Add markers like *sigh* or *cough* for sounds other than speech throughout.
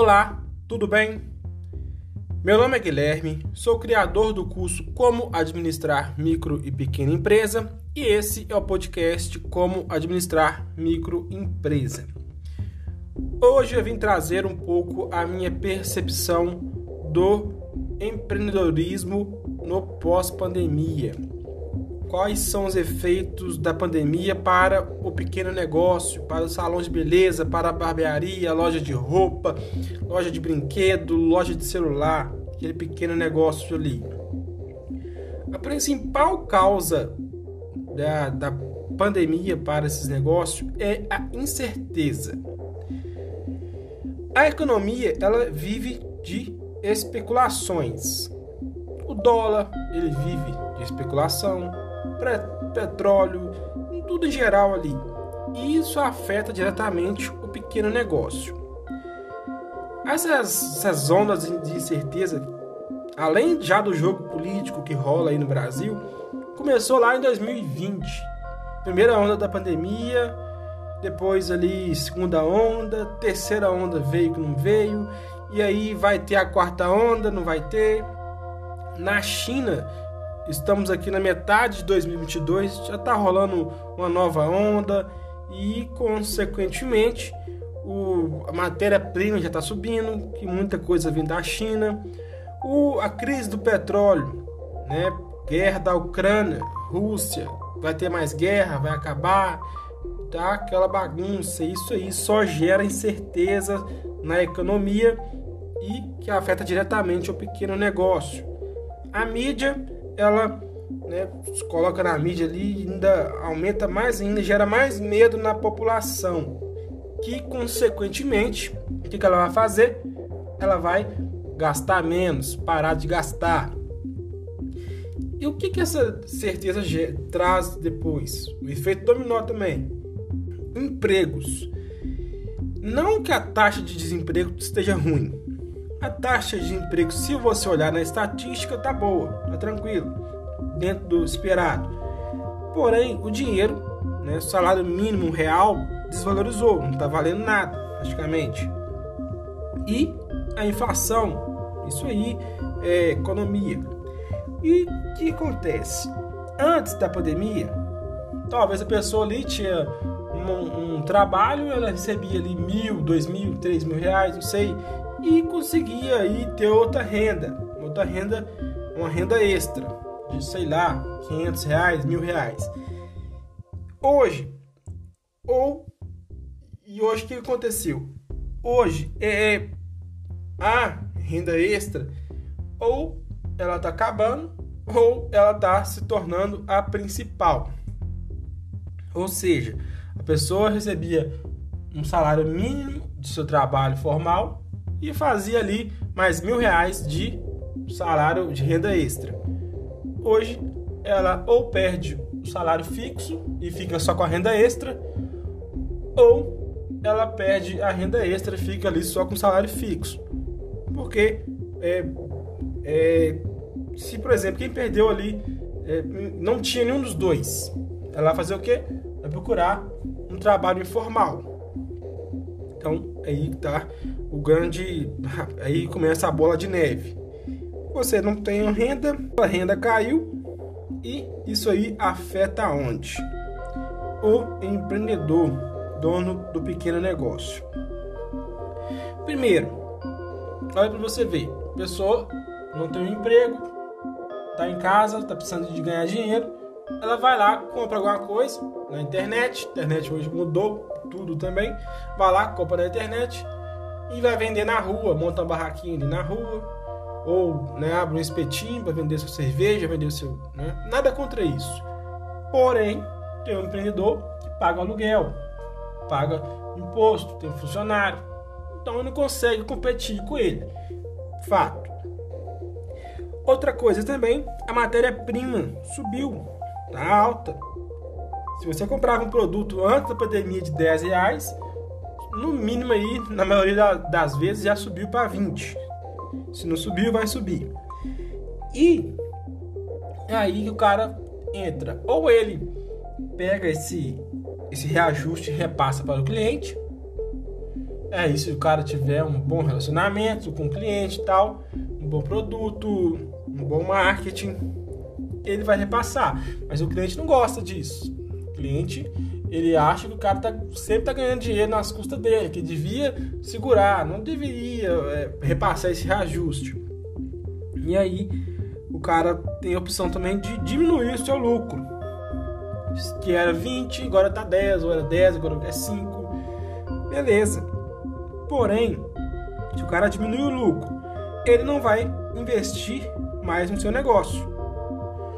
Olá, tudo bem? Meu nome é Guilherme, sou criador do curso Como Administrar Micro e Pequena Empresa e esse é o podcast Como Administrar Microempresa. Hoje eu vim trazer um pouco a minha percepção do empreendedorismo no pós-pandemia quais são os efeitos da pandemia para o pequeno negócio, para o salão de beleza, para a barbearia, loja de roupa, loja de brinquedo, loja de celular, aquele pequeno negócio ali. A principal causa da, da pandemia para esses negócios é a incerteza. A economia ela vive de especulações. O dólar ele vive de especulação, petróleo, tudo em geral ali. E isso afeta diretamente o pequeno negócio. Essas, essas ondas de incerteza, além já do jogo político que rola aí no Brasil, começou lá em 2020. Primeira onda da pandemia, depois ali segunda onda, terceira onda veio que não veio, e aí vai ter a quarta onda, não vai ter. Na China Estamos aqui na metade de 2022, já está rolando uma nova onda e, consequentemente, o, a matéria-prima já está subindo, que muita coisa vem da China. O, a crise do petróleo, né? guerra da Ucrânia, Rússia, vai ter mais guerra, vai acabar, tá? Aquela bagunça, isso aí só gera incerteza na economia e que afeta diretamente o pequeno negócio. A mídia ela né, coloca na mídia ali ainda aumenta mais ainda, gera mais medo na população. Que consequentemente, o que, que ela vai fazer? Ela vai gastar menos, parar de gastar. E o que, que essa certeza traz depois? O efeito dominó também. Empregos. Não que a taxa de desemprego esteja ruim, a taxa de emprego, se você olhar na estatística, tá boa, tá tranquilo, dentro do esperado. Porém, o dinheiro, né, o salário mínimo real, desvalorizou, não está valendo nada, praticamente. E a inflação, isso aí é economia. E o que acontece? Antes da pandemia, talvez a pessoa ali tinha um, um trabalho, ela recebia ali mil, dois mil, três mil reais, não sei, e conseguia aí ter outra renda, outra renda, uma renda extra de sei lá, 500 reais, mil reais. Hoje, ou e hoje o que aconteceu? Hoje é a renda extra ou ela está acabando ou ela está se tornando a principal. Ou seja, a pessoa recebia um salário mínimo de seu trabalho formal e fazia ali mais mil reais de salário de renda extra. Hoje ela ou perde o salário fixo e fica só com a renda extra, ou ela perde a renda extra e fica ali só com o salário fixo. Porque é, é, se, por exemplo, quem perdeu ali é, não tinha nenhum dos dois, ela vai fazer o quê? Vai procurar um trabalho informal. Então, aí tá o grande. Aí começa a bola de neve. Você não tem renda, a renda caiu e isso aí afeta onde? O empreendedor, dono do pequeno negócio. Primeiro, olha para você ver, pessoa não tem um emprego, tá em casa, tá precisando de ganhar dinheiro, ela vai lá, compra alguma coisa na internet, a internet hoje mudou tudo também, vai lá, compra na internet, e vai vender na rua, monta uma barraquinha ali na rua, ou né, abre um espetinho para vender sua cerveja, vender seu. Né? Nada contra isso. Porém, tem um empreendedor que paga aluguel, paga imposto, tem um funcionário. Então não consegue competir com ele. Fato. Outra coisa também, a matéria-prima subiu, tá alta. Se você comprava um produto antes da pandemia de 10 reais, no mínimo aí, na maioria das vezes, já subiu para 20. Se não subiu, vai subir. E é aí que o cara entra. Ou ele pega esse, esse reajuste e repassa para o cliente, É isso, se o cara tiver um bom relacionamento com o cliente e tal, um bom produto, um bom marketing, ele vai repassar. Mas o cliente não gosta disso. Cliente, ele acha que o cara tá, sempre tá ganhando dinheiro nas custas dele, que devia segurar, não deveria é, repassar esse reajuste. E aí, o cara tem a opção também de diminuir o seu lucro. Que era 20, agora tá 10, ou era 10, agora é 5. Beleza. Porém, se o cara diminuir o lucro, ele não vai investir mais no seu negócio.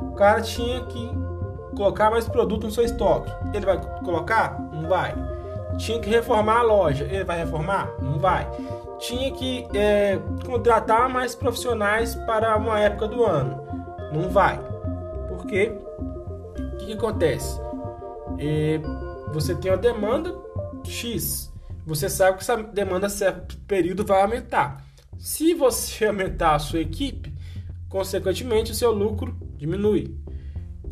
O cara tinha que colocar mais produto no seu estoque. Ele vai colocar? Não vai. Tinha que reformar a loja. Ele vai reformar? Não vai. Tinha que é, contratar mais profissionais para uma época do ano. Não vai. Por quê? O que, que acontece? É, você tem uma demanda X você sabe que essa demanda certo período vai aumentar. Se você *laughs* aumentar a sua equipe, consequentemente o seu lucro diminui.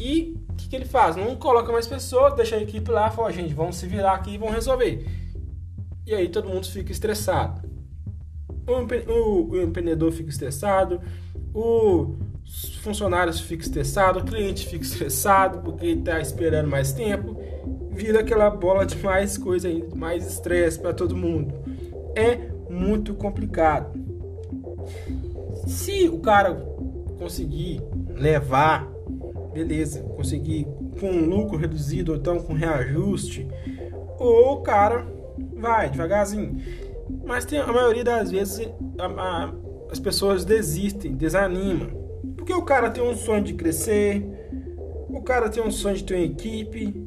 E o que, que, ele faz? Não coloca mais pessoas, deixa a equipe lá, fala, gente, vamos se virar aqui e vamos resolver. E aí todo mundo fica estressado. O, o, o empreendedor fica estressado, os funcionários ficam estressados, o cliente fica estressado porque está esperando mais tempo vira aquela bola de mais coisa ainda, mais estresse para todo mundo. É muito complicado. Se o cara conseguir levar, beleza, conseguir com um lucro reduzido ou então com reajuste, ou o cara vai devagarzinho. Mas tem, a maioria das vezes a, a, as pessoas desistem, desanimam. Porque o cara tem um sonho de crescer, o cara tem um sonho de ter uma equipe,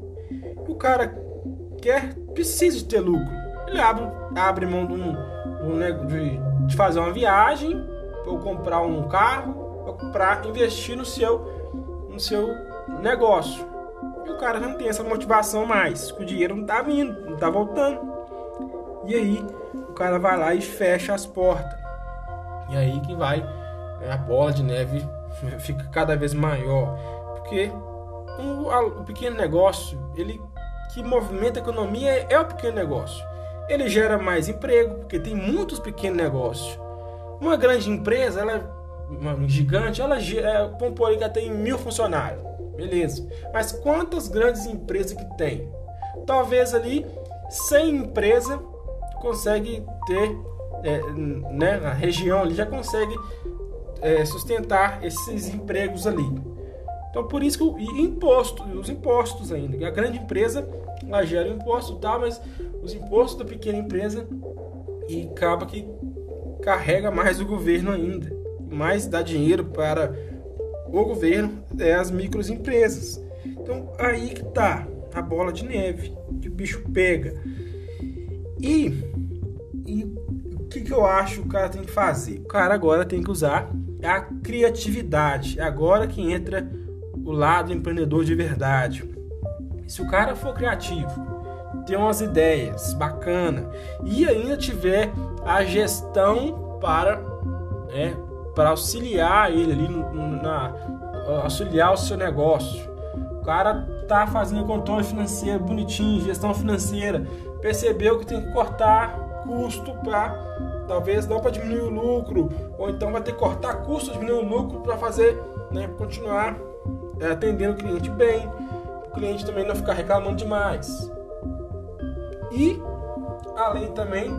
o cara quer, precisa de ter lucro. Ele abre, abre mão de, um, de, de fazer uma viagem, ou comprar um carro, para investir no seu, no seu negócio. E o cara não tem essa motivação mais, o dinheiro não tá vindo, não tá voltando. E aí o cara vai lá e fecha as portas. E aí que vai né, a bola de neve fica cada vez maior, porque o, o pequeno negócio ele que movimenta a economia é o pequeno negócio. Ele gera mais emprego, porque tem muitos pequenos negócios. Uma grande empresa, ela uma gigante, ela é, ela tem mil funcionários. Beleza. Mas quantas grandes empresas que tem? Talvez ali 100 empresas consegue ter, é, né, a região ali já consegue é, sustentar esses empregos ali. Então por isso que o imposto, os impostos ainda, a grande empresa ela gera imposto, tá, mas os impostos da pequena empresa e acaba que carrega mais o governo ainda, mais dá dinheiro para o governo é as microempresas. Então aí que tá a bola de neve, que o bicho pega. E, e o que, que eu acho que o cara tem que fazer? O cara agora tem que usar a criatividade. É agora que entra o lado empreendedor de verdade. Se o cara for criativo, ter umas ideias bacana e ainda tiver a gestão para é, para auxiliar ele ali na auxiliar o seu negócio. O cara tá fazendo controle financeiro bonitinho, gestão financeira, percebeu que tem que cortar custo para talvez não para diminuir o lucro, ou então vai ter que cortar custo, diminuir o lucro para fazer, né, continuar é, atendendo o cliente bem, o cliente também não ficar reclamando demais. E além também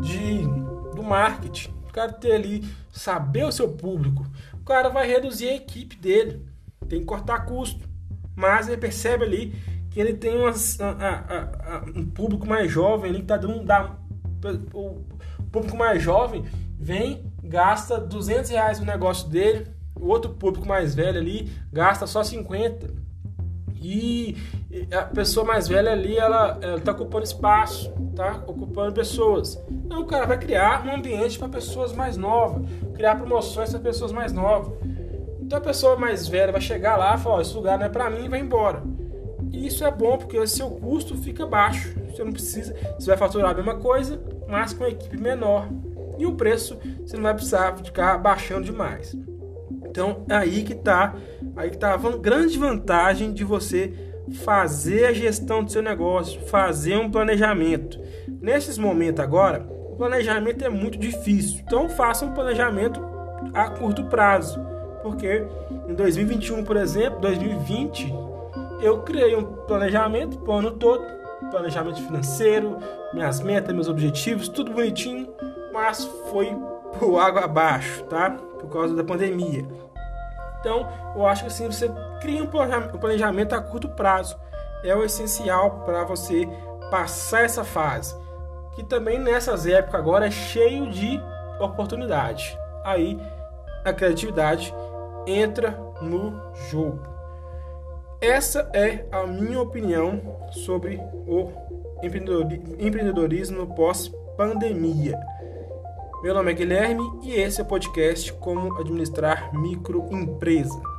de do marketing, o cara ter ali saber o seu público, o cara vai reduzir a equipe dele, tem que cortar custo, mas ele percebe ali que ele tem umas, a, a, a, um público mais jovem ali que tá dando dá, o público mais jovem vem gasta 200 reais no negócio dele. O outro público mais velho ali gasta só 50. E a pessoa mais velha ali, ela, está ocupando espaço, tá ocupando pessoas. Então o cara vai criar um ambiente para pessoas mais novas, criar promoções para pessoas mais novas. Então a pessoa mais velha vai chegar lá falar: esse lugar não é para mim vai embora. E isso é bom porque o seu custo fica baixo. Você não precisa, você vai faturar a mesma coisa, mas com uma equipe menor. E o preço você não vai precisar ficar baixando demais. Então, é aí que tá, aí que tá a grande vantagem de você fazer a gestão do seu negócio, fazer um planejamento. Nesses momentos agora, o planejamento é muito difícil. Então faça um planejamento a curto prazo. Porque em 2021, por exemplo, 2020, eu criei um planejamento para o ano todo, planejamento financeiro, minhas metas, meus objetivos, tudo bonitinho, mas foi por água abaixo, tá? Por causa da pandemia. Então, eu acho que assim, você cria um planejamento a curto prazo. É o essencial para você passar essa fase que também nessas épocas agora é cheio de oportunidade. Aí a criatividade entra no jogo. Essa é a minha opinião sobre o empreendedorismo pós-pandemia. Meu nome é Guilherme e esse é o podcast Como Administrar Microempresa.